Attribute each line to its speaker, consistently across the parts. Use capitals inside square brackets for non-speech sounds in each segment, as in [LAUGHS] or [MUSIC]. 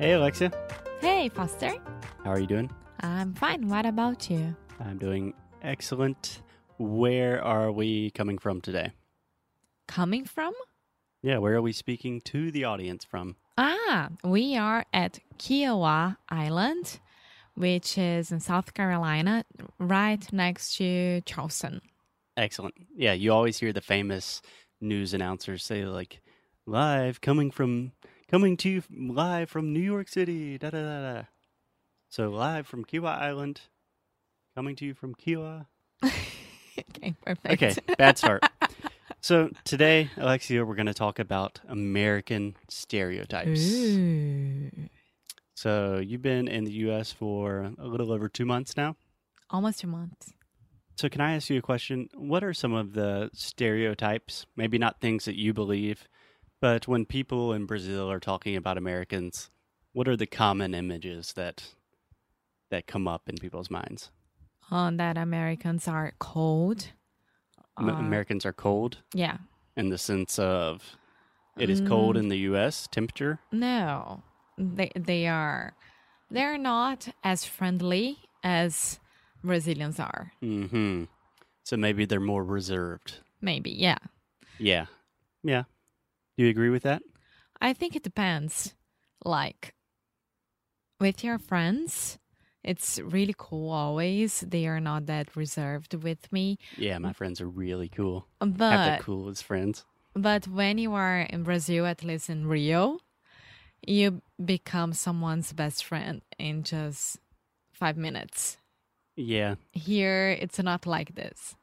Speaker 1: Hey, Alexia.
Speaker 2: Hey, Foster.
Speaker 1: How are you doing?
Speaker 2: I'm fine. What about you?
Speaker 1: I'm doing excellent. Where are we coming from today?
Speaker 2: Coming from?
Speaker 1: Yeah, where are we speaking to the audience from?
Speaker 2: Ah, we are at Kiawah Island, which is in South Carolina, right next to Charleston.
Speaker 1: Excellent. Yeah, you always hear the famous news announcers say like live coming from coming to you live from New York City. Da da da da. So live from Kiawah Island, coming to you from Kiawah. [LAUGHS]
Speaker 2: okay, perfect.
Speaker 1: Okay, bad start. so today, Alexia, we're going to talk about American stereotypes.
Speaker 2: Ooh.
Speaker 1: So you've been in the U.S. for a little over two months now.
Speaker 2: Almost two months.
Speaker 1: So can I ask you a question? What are some of the stereotypes? Maybe not things that you believe, but when people in Brazil are talking about Americans, what are the common images that that come up in people's minds?
Speaker 2: Uh, that Americans are cold. Uh,
Speaker 1: Americans are cold
Speaker 2: Yeah.
Speaker 1: in the sense of it is cold
Speaker 2: Mm.
Speaker 1: in the U.S. temperature.
Speaker 2: No, they they are they're not as friendly as Brazilians are.
Speaker 1: hmm So maybe they're more reserved.
Speaker 2: Maybe, yeah.
Speaker 1: Yeah, yeah. Do you agree with that?
Speaker 2: I think it depends. Like with your friends, it's really cool always. They are not that reserved with me.
Speaker 1: Yeah, my friends are really cool. Have
Speaker 2: But
Speaker 1: the coolest friends.
Speaker 2: but when you are in Brazil, at least in Rio, you become someone's best friend in just five minutes.
Speaker 1: Yeah,
Speaker 2: Here it's not like this.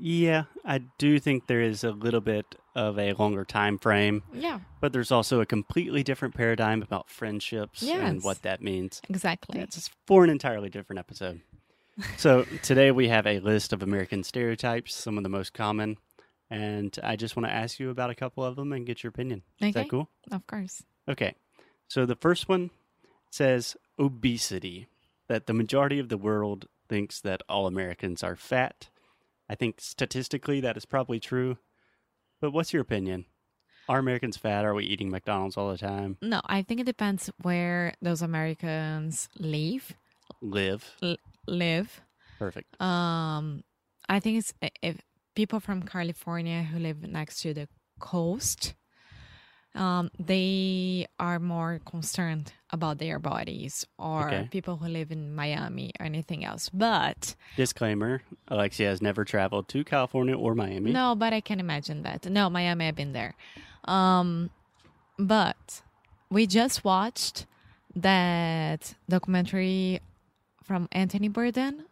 Speaker 1: Yeah, I do think there is a little bit of a longer time frame,
Speaker 2: Yeah,
Speaker 1: but there's also a completely different paradigm about friendships and what that means.
Speaker 2: exactly.
Speaker 1: It's for an entirely different episode. [LAUGHS] so today we have a list of American stereotypes, some of the most common, and I just want to ask you about a couple of them and get your opinion. Is that
Speaker 2: Okay.
Speaker 1: cool?
Speaker 2: Of course.
Speaker 1: Okay. So the first one says obesity, that the majority of the world thinks that all Americans are fat. I think statistically that is probably true. But what's your opinion? Are Americans fat? Are we eating McDonald's all the time?
Speaker 2: No, I think it depends where those Americans live.
Speaker 1: Live.
Speaker 2: Live.
Speaker 1: Perfect.
Speaker 2: Um, I think it's if people from California who live next to the coast, um, they are more concerned about their bodies, or
Speaker 1: Okay.
Speaker 2: people who live in Miami or anything else. But
Speaker 1: Disclaimer Alexia has never traveled to California or Miami.
Speaker 2: no, but I can imagine that. No, Miami, I've been there. Um, but we just watched that documentary from Anthony Bourdain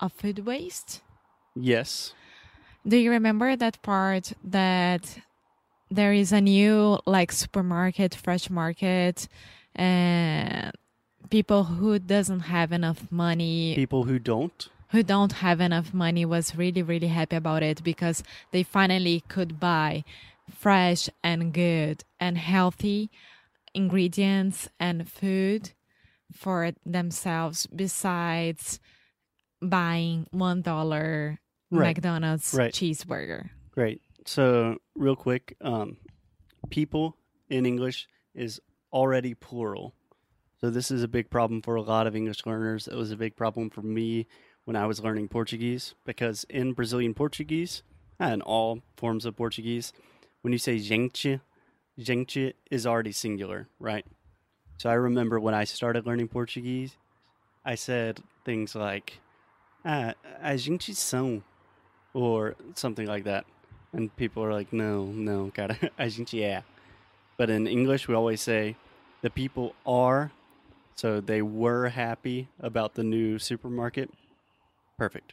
Speaker 2: of food waste.
Speaker 1: Yes.
Speaker 2: Do you remember that part that there is a new like supermarket, fresh market, and people who doesn't have enough money,
Speaker 1: People who don't.
Speaker 2: who don't have enough money was really really happy about it because they finally could buy fresh and good and healthy ingredients and food for themselves besides buying one dollar
Speaker 1: Right.
Speaker 2: McDonald's
Speaker 1: Right.
Speaker 2: cheeseburger.
Speaker 1: Great. So, real quick, um, people in English is already plural. So, this is a big problem for a lot of English learners. It was a big problem for me when I was learning Portuguese because in Brazilian Portuguese, and all forms of Portuguese, when you say gente, gente is already singular, right? So, I remember when I started learning Portuguese, I said things like, ah, a gente são, or something like that. And people are like, no, no, cara, [LAUGHS] a gente é. But in English, we always say, the people are, so they were happy about the new supermarket. Perfect.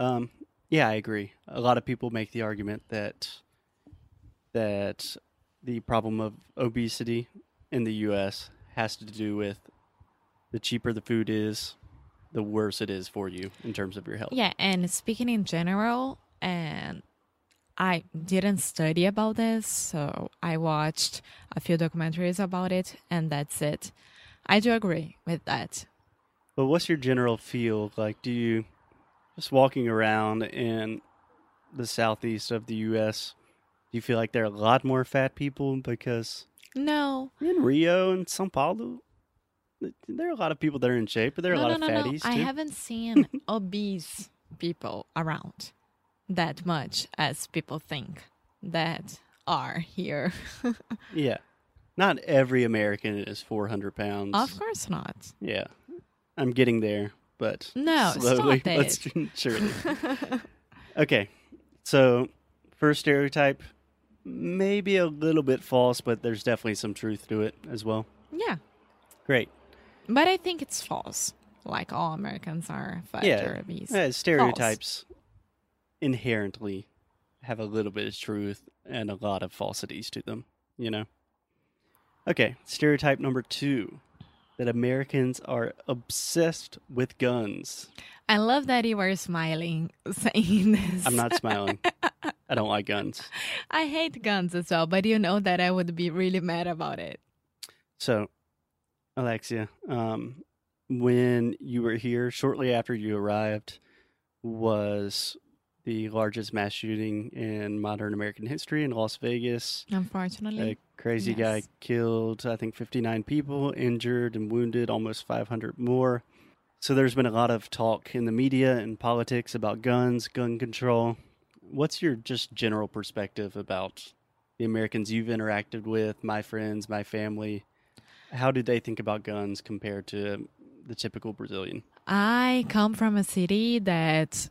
Speaker 1: Um, yeah, I agree. A lot of people make the argument that that the problem of obesity in the U.S. has to do with the cheaper the food is, the worse it is for you in terms of your health.
Speaker 2: Yeah, and speaking in general, and I didn't study about this, so I watched a few documentaries about it, and that's it. I do agree with that.
Speaker 1: But what's your general feel like? Do you just walking around in the southeast of the U.S. Do you feel like there are a lot more fat people because
Speaker 2: No,
Speaker 1: in Rio and São Paulo, there are a lot of people that are in shape, but there are
Speaker 2: no,
Speaker 1: a lot
Speaker 2: no,
Speaker 1: of
Speaker 2: no,
Speaker 1: fatties
Speaker 2: no. I haven't seen [LAUGHS] obese people around that much as people think that are here. [LAUGHS]
Speaker 1: Yeah, not every American is 400 pounds.
Speaker 2: of course not.
Speaker 1: Yeah, I'm getting there, but
Speaker 2: No,
Speaker 1: slowly.
Speaker 2: stop [LAUGHS]
Speaker 1: Let's
Speaker 2: it.
Speaker 1: surely. [LAUGHS] okay, so first stereotype, maybe a little bit false, but there's definitely some truth to it as well.
Speaker 2: Yeah,
Speaker 1: Great.
Speaker 2: but I think it's false. Like all Americans are fat
Speaker 1: Yeah.
Speaker 2: or obese.
Speaker 1: Uh, stereotypes inherently have a little bit of truth and a lot of falsities to them, you know? Okay, stereotype number two that Americans are obsessed with guns.
Speaker 2: I love that you were smiling [LAUGHS] saying this.
Speaker 1: I'm not smiling. [LAUGHS] I don't like guns.
Speaker 2: I hate guns as well, but you know that I would be really mad about it.
Speaker 1: So, Alexia, um, when you were here, shortly after you arrived, was the largest mass shooting in modern American history in Las Vegas.
Speaker 2: Unfortunately.
Speaker 1: A crazy guy killed, I think, 59 people, injured and wounded almost 500 more. So there's been a lot of talk in the media and politics about guns, gun control. What's your just general perspective about the Americans you've interacted with, my friends, my family? How do they think about guns compared to the typical Brazilian?
Speaker 2: I come from a city that,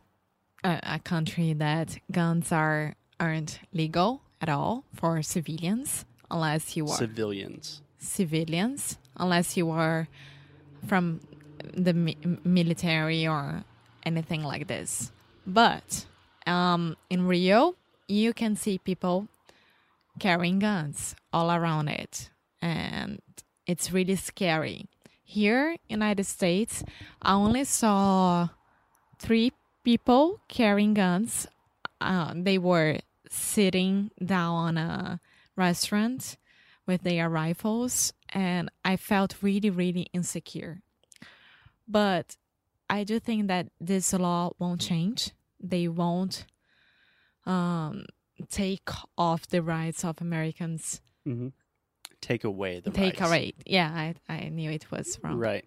Speaker 2: uh, a country that guns are aren't legal at all for civilians unless you are
Speaker 1: Civilians.
Speaker 2: civilians, unless you are from the mi- military or anything like this. But um, in Rio, you can see people carrying guns all around it, and it's really scary. Here, United States, I only saw three people carrying guns. Uh, they were sitting down on a restaurant with their rifles, and I felt really, really insecure. But I do think that this law won't change. They won't um, take off the rights of Americans.
Speaker 1: hmm Take away the
Speaker 2: take
Speaker 1: rights.
Speaker 2: away. Yeah, I, I knew it was wrong.
Speaker 1: Right.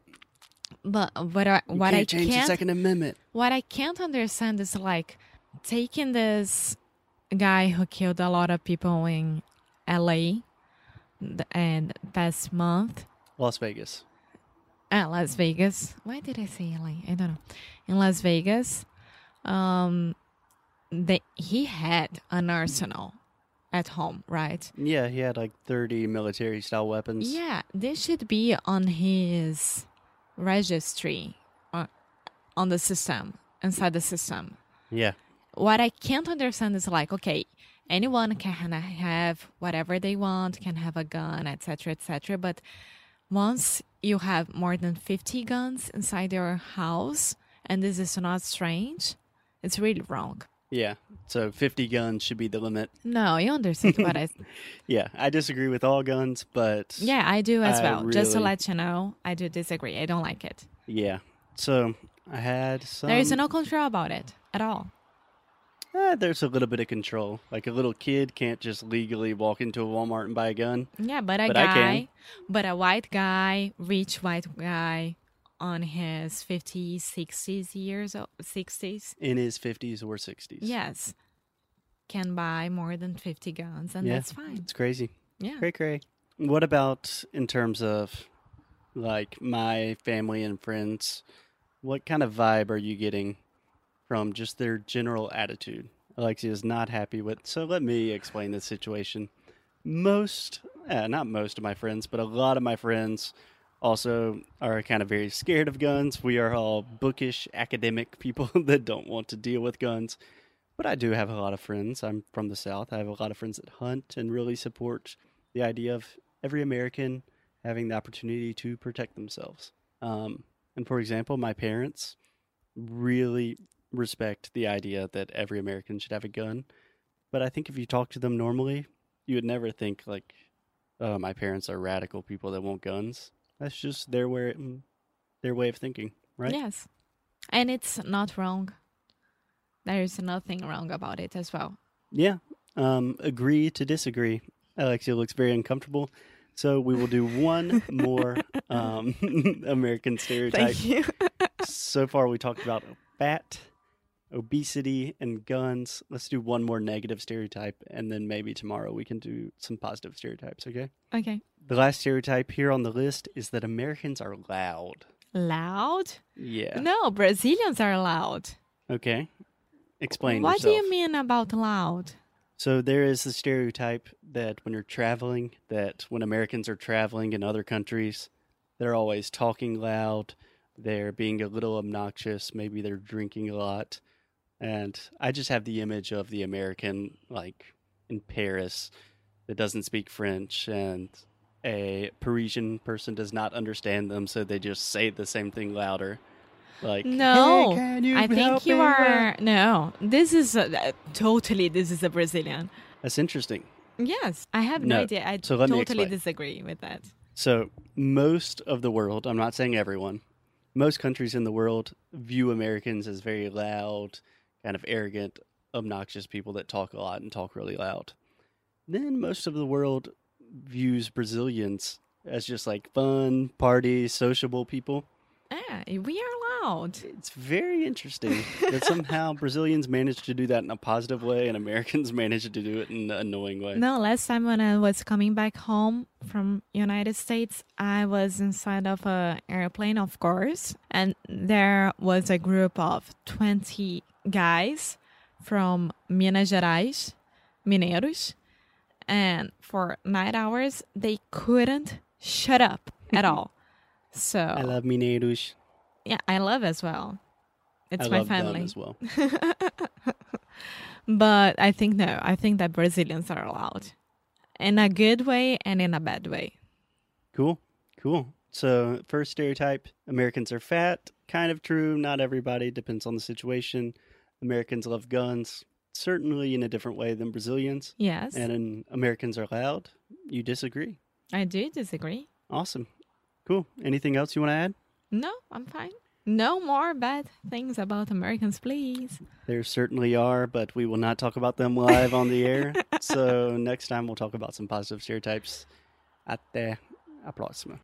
Speaker 2: But what I what
Speaker 1: can't
Speaker 2: I
Speaker 1: change the
Speaker 2: can't
Speaker 1: Second Amendment.
Speaker 2: what I can't understand is like taking this guy who killed a lot of people in LA and past month
Speaker 1: Las Vegas.
Speaker 2: at Las Vegas. Why did I say LA? I don't know. In Las Vegas, um, they, he had an arsenal at home, right?
Speaker 1: Yeah, he had like 30 military style weapons.
Speaker 2: Yeah, this should be on his registry, on the system, inside the system.
Speaker 1: Yeah.
Speaker 2: what I can't understand is like, okay, anyone can have whatever they want, can have a gun, etc., etc. But once you have more than fifty guns inside your house, and this is not strange, it's really wrong.
Speaker 1: Yeah. So 50 guns should be the limit.
Speaker 2: No, you understand what I? [LAUGHS]
Speaker 1: Yeah, I disagree with all guns, but
Speaker 2: Yeah, I do as
Speaker 1: I
Speaker 2: well. Just to
Speaker 1: really-
Speaker 2: let you know, I do disagree. I don't like it.
Speaker 1: yeah. So I had some.
Speaker 2: there is no control about it at all.
Speaker 1: Eh, there's a little bit of control. Like a little kid can't just legally walk into a Walmart and buy a gun.
Speaker 2: Yeah, but a
Speaker 1: But I can.
Speaker 2: guy, but a white guy, rich white guy on his 50s, 60s years, o- 60s,
Speaker 1: in his 50s or 60s.
Speaker 2: yes, can buy more than 50 guns, and
Speaker 1: Yeah.
Speaker 2: that's fine.
Speaker 1: It's crazy.
Speaker 2: Yeah.
Speaker 1: Cray cray. What about in terms of like my family and friends? What kind of vibe are you getting from just their general attitude? Alexia is not happy with. So let me explain the situation. Most, uh, not most of my friends, but a lot of my friends also are kind of very scared of guns. We are all bookish academic people [LAUGHS] that don't want to deal with guns. But I do have a lot of friends. I'm from the South. I have a lot of friends that hunt and really support the idea of every American having the opportunity to protect themselves. Um, and for example, my parents really respect the idea that every American should have a gun. But I think if you talk to them normally, you would never think like, "Oh, my parents are radical people that want guns." That's just their way, their way of thinking, right?
Speaker 2: Yes. And it's not wrong. There is nothing wrong about it as well.
Speaker 1: Yeah. Um, agree to disagree. Alexia looks very uncomfortable. So we will do one [LAUGHS] more um, [LAUGHS] American stereotype.
Speaker 2: Thank you. [LAUGHS]
Speaker 1: so far, we talked about fat, obesity, and guns. Let's do one more negative stereotype, and then maybe tomorrow we can do some positive stereotypes, okay?
Speaker 2: okay.
Speaker 1: The last stereotype here on the list is that Americans are loud.
Speaker 2: Loud?
Speaker 1: Yeah.
Speaker 2: No, Brazilians are loud.
Speaker 1: Okay. Explain
Speaker 2: what
Speaker 1: yourself.
Speaker 2: do you mean about loud?
Speaker 1: So there is the stereotype that when you're traveling, that when Americans are traveling in other countries, they're always talking loud, they're being a little obnoxious, maybe they're drinking a lot. And I just have the image of the American like in Paris that doesn't speak French and a Parisian person does not understand them, so they just say the same thing louder. Like
Speaker 2: No,
Speaker 1: "Hey,
Speaker 2: I think you are. No, this is a, uh, totally. This is a Brazilian.
Speaker 1: That's interesting.
Speaker 2: Yes, I have no,
Speaker 1: No,
Speaker 2: idea. I
Speaker 1: so
Speaker 2: totally disagree with that.
Speaker 1: So, most of the world, I'm not saying everyone, most countries in the world view Americans as very loud, kind of arrogant, obnoxious people that talk a lot and talk really loud. Then most of the world views Brazilians as just like fun, party, sociable people.
Speaker 2: Yeah, we are loud.
Speaker 1: It's very interesting that somehow [LAUGHS] Brazilians manage to do that in a positive way and Americans [LAUGHS] manage to do it in an annoying way.
Speaker 2: No, last time when I was coming back home from United States, I was inside of a airplane, of course, and there was a group of 20 guys from Minas Gerais, Mineiros, and for 9 hours they couldn't shut up at [LAUGHS] all. So,
Speaker 1: I love Mineiros.
Speaker 2: yeah, I love as well. It's
Speaker 1: I
Speaker 2: my
Speaker 1: love them
Speaker 2: family.
Speaker 1: as well. [LAUGHS]
Speaker 2: But I think no, I think that Brazilians are loud in a good way and in a bad way.
Speaker 1: Cool. Cool. So, first stereotype Americans are fat. Kind of true. Not everybody. Depends on the situation. Americans love guns. Certainly in a different way than Brazilians.
Speaker 2: Yes,
Speaker 1: And in Americans are loud. You disagree.
Speaker 2: I do disagree.
Speaker 1: Awesome. Cool. Anything else you want to add?
Speaker 2: No, I'm fine. No more bad things about Americans, please.
Speaker 1: There certainly are, but we will not talk about them live on the air. [LAUGHS] So, next time we'll talk about some positive stereotypes. Até a próxima.